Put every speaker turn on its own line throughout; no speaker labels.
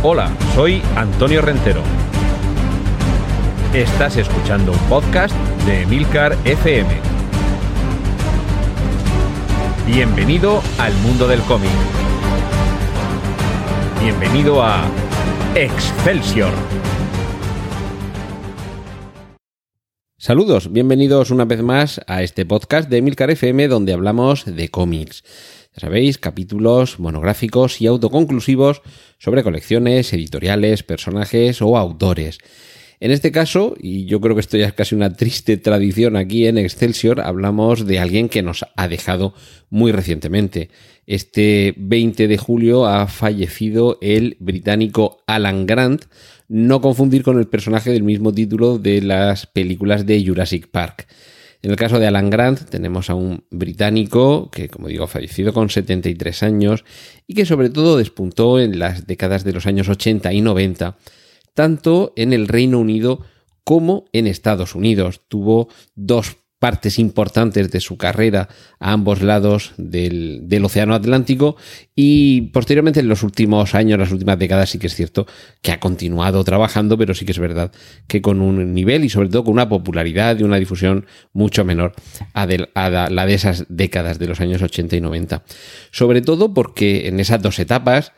Hola, soy Antonio Rentero. Estás escuchando un podcast de Milcar FM. Bienvenido al mundo del cómic. Bienvenido a Excelsior.
Saludos, bienvenidos una vez más a este podcast de Milcar FM donde hablamos de cómics. Sabéis, capítulos monográficos y autoconclusivos sobre colecciones, editoriales, personajes o autores. En este caso, y yo creo que esto ya es casi una triste tradición aquí en Excelsior, hablamos de alguien que nos ha dejado muy recientemente. Este 20 de julio ha fallecido el británico Alan Grant, no confundir con el personaje del mismo título de las películas de Jurassic Park. En el caso de Alan Grant tenemos a un británico que, como digo, fallecido con 73 años y que sobre todo despuntó en las décadas de los años 80 y 90, tanto en el Reino Unido como en Estados Unidos. Tuvo dos partes importantes de su carrera a ambos lados del, Océano Atlántico y posteriormente en los últimos años, las últimas décadas sí que es cierto que ha continuado trabajando, pero sí que es verdad que con un nivel y sobre todo con una popularidad y una difusión mucho menor a, a la de esas décadas de los años 80 y 90. Sobre todo porque en esas dos etapas,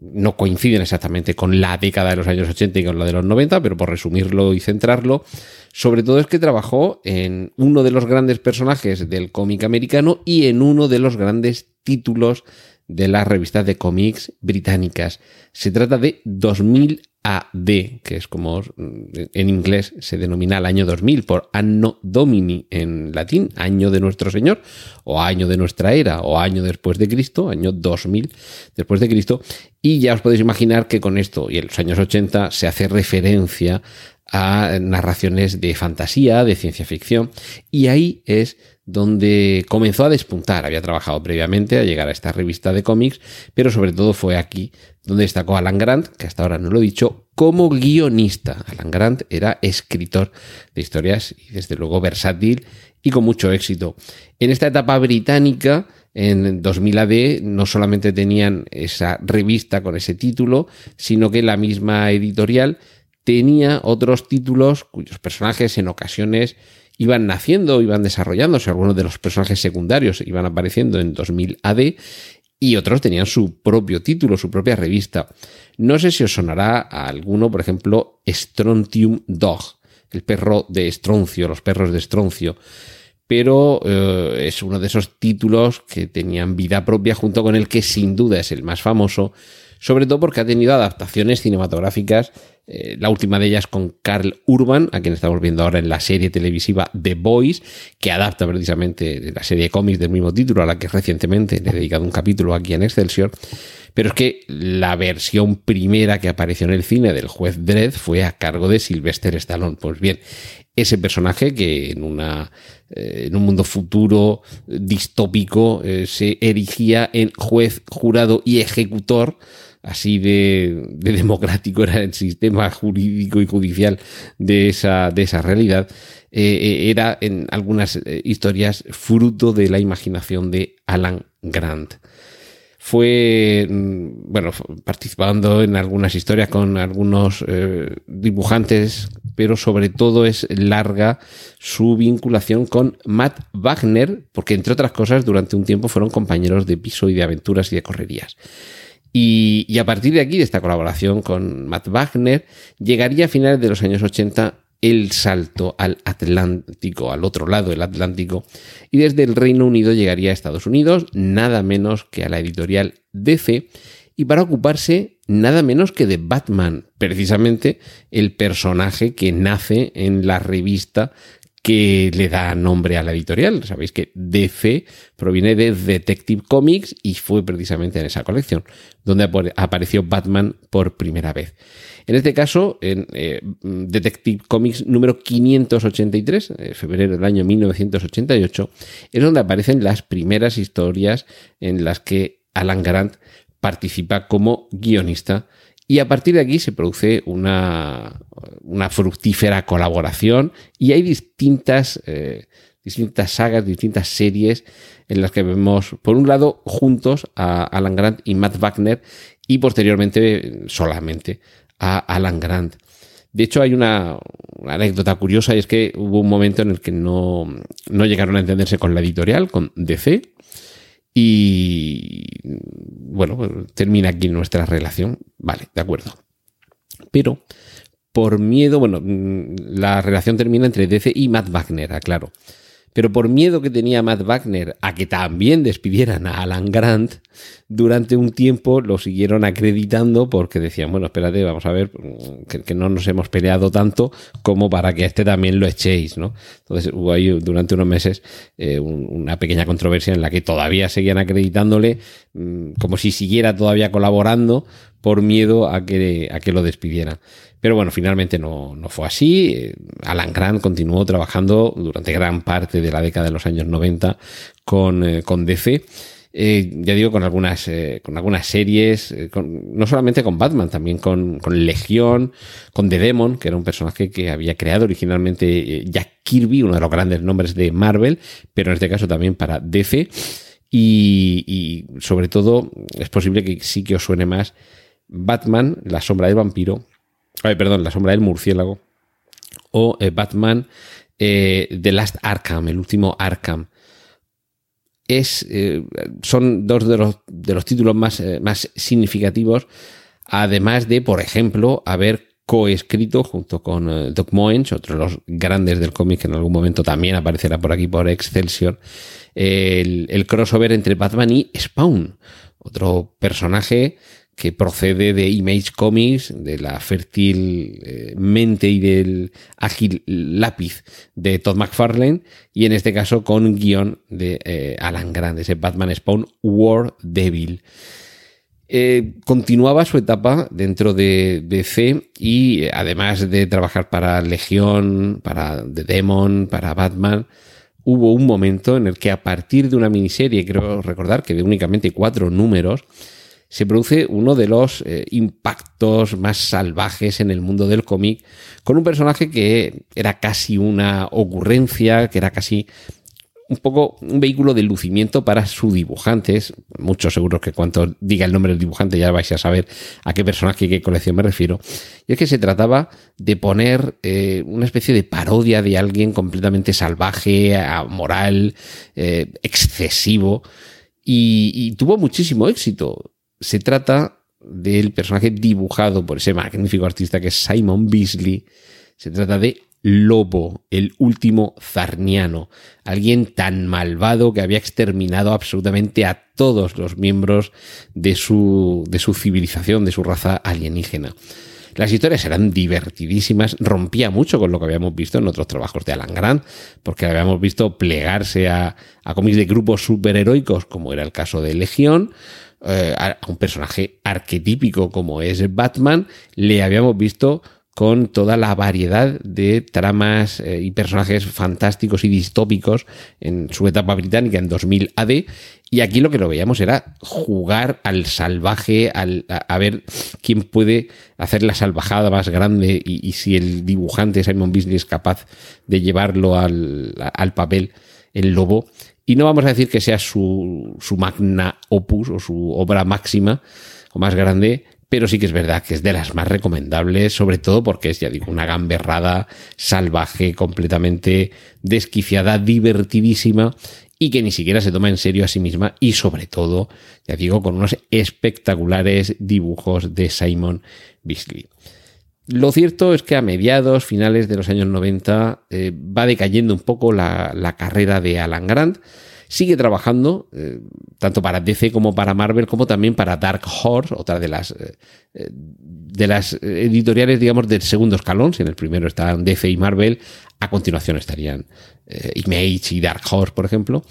no coinciden exactamente con la década de los años 80 y con la de los 90, pero por resumirlo y centrarlo, sobre todo es que trabajó en uno de los grandes personajes del cómic americano y en uno de los grandes títulos de las revistas de cómics británicas. Se trata de 2000 AD, que es como en inglés se denomina el año 2000 por Anno Domini en latín, año de nuestro Señor, o año de nuestra era, o año después de Cristo, año 2000 después de Cristo. Y ya os podéis imaginar que con esto y en los años 80 se hace referencia a narraciones de fantasía, de ciencia ficción, y ahí es donde comenzó a despuntar. Había trabajado previamente a llegar a esta revista de cómics, pero sobre todo fue aquí donde destacó Alan Grant, que hasta ahora no lo he dicho, como guionista. Alan Grant era escritor de historias y desde luego versátil y con mucho éxito. En esta etapa británica, en 2000 AD, no solamente tenían esa revista con ese título, sino que la misma editorial tenía otros títulos cuyos personajes en ocasiones iban naciendo, iban desarrollándose, algunos de los personajes secundarios iban apareciendo en 2000 AD y otros tenían su propio título, su propia revista. No sé si os sonará a alguno, por ejemplo, Strontium Dog, el perro de Estroncio, los perros de Estroncio pero eh, es uno de esos títulos que tenían vida propia junto con el que sin duda es el más famoso, sobre todo porque ha tenido adaptaciones cinematográficas, eh, la última de ellas con Carl Urban, a quien estamos viendo ahora en la serie televisiva The Boys, que adapta precisamente la serie de cómics del mismo título, a la que recientemente le he dedicado un capítulo aquí en Excelsior. Pero es que la versión primera que apareció en el cine del juez Dredd fue a cargo de Sylvester Stallone. Pues bien, ese personaje que en, una, eh, en un mundo futuro distópico eh, se erigía en juez, jurado y ejecutor, así de, democrático era el sistema jurídico y judicial de esa, de esa realidad, eh, era en algunas historias fruto de la imaginación de Alan Grant fue, mm, bueno, participando en algunas historias con algunos eh, dibujantes, pero sobre todo es larga su vinculación con Matt Wagner, porque entre otras cosas durante un tiempo fueron compañeros de piso y de aventuras y de correrías. Y, a partir de aquí, de esta colaboración con Matt Wagner, llegaría a finales de los años 80 el salto al Atlántico, al otro lado del Atlántico, y desde el Reino Unido llegaría a Estados Unidos, nada menos que a la editorial DC, y para ocuparse nada menos que de Batman, precisamente el personaje que nace en la revista que le da nombre a la editorial. Sabéis que DC proviene de Detective Comics y fue precisamente en esa colección donde apareció Batman por primera vez. En este caso, en eh, Detective Comics número 583, eh, febrero del año 1988, es donde aparecen las primeras historias en las que Alan Grant participa como guionista y a partir de aquí se produce una, una fructífera colaboración y hay distintas, eh, distintas sagas, distintas series en las que vemos, por un lado, juntos a Alan Grant y Matt Wagner y posteriormente solamente a Alan Grant. De hecho, hay una, anécdota curiosa y es que hubo un momento en el que no, no llegaron a entenderse con la editorial, con DC, y bueno, pues, termina aquí nuestra relación. Vale, de acuerdo. Pero por miedo, bueno, mm, la relación termina entre DC y Matt Wagner, aclaro. Pero por miedo que tenía Matt Wagner a que también despidieran a Alan Grant, durante un tiempo lo siguieron acreditando porque decían, bueno, espérate, vamos a ver, que, no nos hemos peleado tanto como para que a este también lo echéis, ¿no? Entonces hubo ahí durante unos meses eh, una pequeña controversia en la que todavía seguían acreditándole mm, como si siguiera todavía colaborando por miedo a que, a que lo despidieran. Pero bueno, finalmente no, fue así. Eh, Alan Grant continuó trabajando durante gran parte de la década de los años 90 con, eh, con DC. Eh, ya digo, con algunas, con algunas series, no solamente con Batman, también con, con, Legión, con The Demon, que era un personaje que había creado originalmente Jack Kirby, uno de los grandes nombres de Marvel, pero en este caso también para DC. Y, y sobre todo, es posible que sí que os suene más Batman, la sombra del vampiro, perdón, La sombra del murciélago. O eh, Batman eh, The Last Arkham, el último Arkham. Es, eh, son dos de los, de los títulos más, más significativos, además de, por ejemplo, haber coescrito junto con Doc Moench, otro de los grandes del cómic que en algún momento también aparecerá por aquí por Excelsior, el, el crossover entre Batman y Spawn, otro personaje que procede de Image Comics, de la fértil eh, mente y del ágil lápiz de Todd McFarlane, y en este caso con guion de eh, Alan Grant, ese Batman Spawn War Devil. Eh, continuaba su etapa dentro de DC y además de trabajar para Legión, para The Demon, para Batman, hubo un momento en el que a partir de una miniserie, creo recordar que de únicamente cuatro números, se produce uno de los eh, impactos más salvajes en el mundo del cómic, con un personaje que era casi una ocurrencia, que era casi un poco un vehículo de lucimiento para sus dibujantes. Muchos seguros que cuando diga el nombre del dibujante ya vais a saber a qué personaje y qué colección me refiero. Y es que se trataba de poner eh, una especie de parodia de alguien completamente salvaje, moral, eh, excesivo. y, tuvo muchísimo éxito. Se trata del personaje dibujado por ese magnífico artista que es Simon Beasley. Se trata de Lobo, el último zarniano, alguien tan malvado que había exterminado absolutamente a todos los miembros de su, de su civilización, de su raza alienígena. Las historias eran divertidísimas, rompía mucho con lo que habíamos visto en otros trabajos de Alan Grant, porque habíamos visto plegarse a, a cómics de grupos superheroicos, como era el caso de Legión, eh, a un personaje arquetípico como es Batman, le habíamos visto con toda la variedad de tramas eh, y personajes fantásticos y distópicos en su etapa británica en 2000 AD. Y aquí lo que lo veíamos era jugar al salvaje, al, a, ver quién puede hacer la salvajada más grande y, si el dibujante Simon Beasley es capaz de llevarlo al, al papel, el lobo. Y no vamos a decir que sea su, su magna opus o su obra máxima o más grande, pero sí que es verdad que es de las más recomendables, sobre todo porque es, ya digo, una gamberrada salvaje, completamente desquiciada, divertidísima y que ni siquiera se toma en serio a sí misma y sobre todo, ya digo, con unos espectaculares dibujos de Simon Beasley. Lo cierto es que a mediados, finales de los años 90, eh, va decayendo un poco la, carrera de Alan Grant. Sigue trabajando eh, tanto para DC como para Marvel, como también para Dark Horse, otra de las, eh, de las editoriales, digamos, del segundo escalón. Si en el primero estaban DC y Marvel, a continuación estarían Image y Dark Horse, por ejemplo.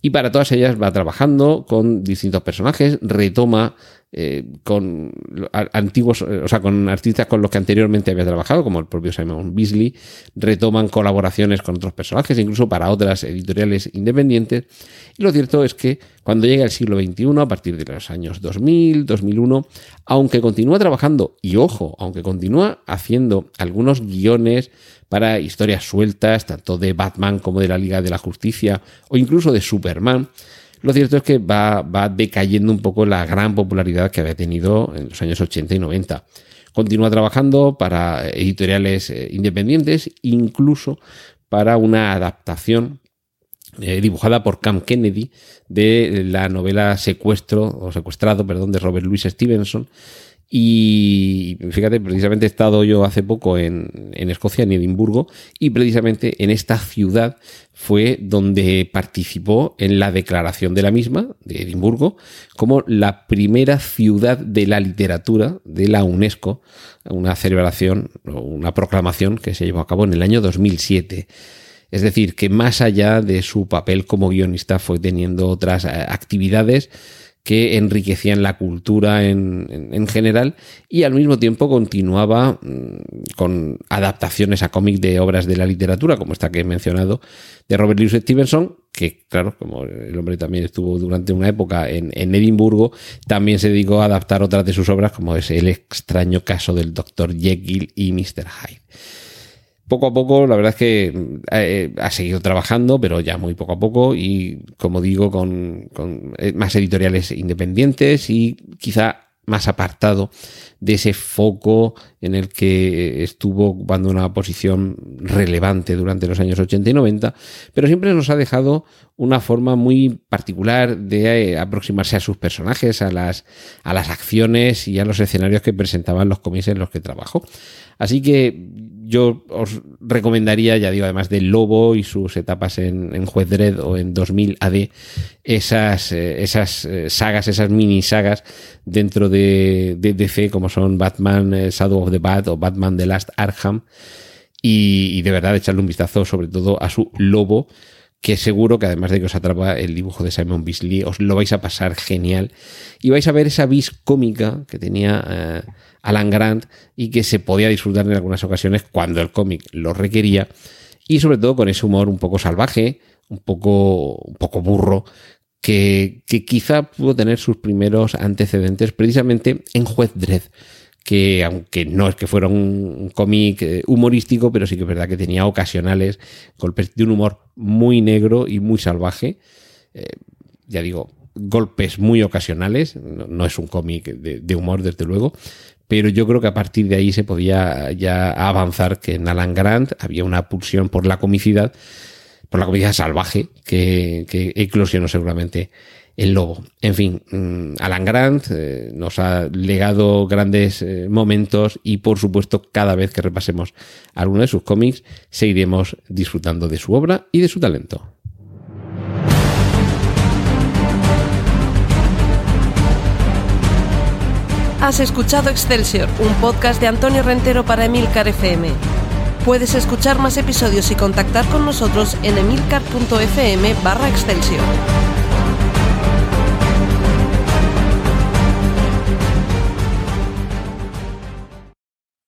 Y para todas ellas va trabajando con distintos personajes, retoma eh, con antiguos, o sea, con artistas con los que anteriormente había trabajado, como el propio Simon Beasley, retoman colaboraciones con otros personajes, incluso para otras editoriales independientes. Y lo cierto es que cuando llega el siglo XXI, a partir de los años 2000, 2001, aunque continúa trabajando, y ojo, aunque continúa haciendo algunos guiones para historias sueltas, tanto de Batman como de la Liga de la Justicia, o incluso de Superman, lo cierto es que va, decayendo un poco la gran popularidad que había tenido en los años 80 y 90. Continúa trabajando para editoriales eh, independientes, incluso para una adaptación eh, dibujada por Cam Kennedy de la novela Secuestro o Secuestrado, perdón, de Robert Louis Stevenson, y fíjate, precisamente he estado yo hace poco en, Escocia, en Edimburgo, y precisamente en esta ciudad fue donde participó en la declaración de la misma, de Edimburgo, como la primera ciudad de la literatura de la UNESCO, una celebración, una proclamación que se llevó a cabo en el año 2007. Es decir, que más allá de su papel como guionista fue teniendo otras eh, actividades que enriquecían la cultura en, general y al mismo tiempo continuaba mm, con adaptaciones a cómic de obras de la literatura, como esta que he mencionado, de Robert Louis Stevenson, que claro, como el hombre también estuvo durante una época en, en Edimburgo, también se dedicó a adaptar otras de sus obras, como es El extraño caso del Dr. Jekyll y Mr. Hyde poco a poco, la verdad es que eh, ha seguido trabajando, pero ya muy poco a poco y, como digo, con, eh, más editoriales independientes y quizá más apartado de ese foco en el que estuvo ocupando una posición relevante durante los años 80 y 90, pero siempre nos ha dejado una forma muy particular de eh, aproximarse a sus personajes, a las, a las acciones y a los escenarios que presentaban los cómics en los que trabajó. Así que yo os recomendaría, ya digo, además del Lobo y sus etapas en, Juez Dredd o en 2000 AD, esas, eh, esas eh, sagas, esas mini sagas dentro de, DC, como son Batman eh, Shadow of the Bat o Batman The Last Arkham. Y, de verdad echarle un vistazo sobre todo a su Lobo, que seguro que además de que os atrapa el dibujo de Simon Beasley, os lo vais a pasar genial. Y vais a ver esa vis cómica que tenía... Alan Grant y que se podía disfrutar en algunas ocasiones cuando el cómic lo requería y sobre todo con ese humor un poco salvaje, un poco, un poco burro, que, quizá pudo tener sus primeros antecedentes precisamente en Juez Dredd, que aunque no es que fuera un, cómic eh, humorístico, pero sí que es verdad que tenía ocasionales golpes de un humor muy negro y muy salvaje. Eh, ya digo, golpes muy ocasionales, no, es un cómic de, humor desde luego, pero yo creo que a partir de ahí se podía ya avanzar que en Alan Grant había una pulsión por la comicidad, por la comicidad salvaje, que, eclosionó seguramente el lobo. En fin, mm, Alan Grant eh, nos ha legado grandes eh, momentos y por supuesto cada vez que repasemos alguno de sus cómics seguiremos disfrutando de su obra y de su talento.
Has escuchado Excelsior, un podcast de Antonio Rentero para Emilcar FM. Puedes escuchar más episodios y contactar con nosotros en emilcar.fm barra Excelsior.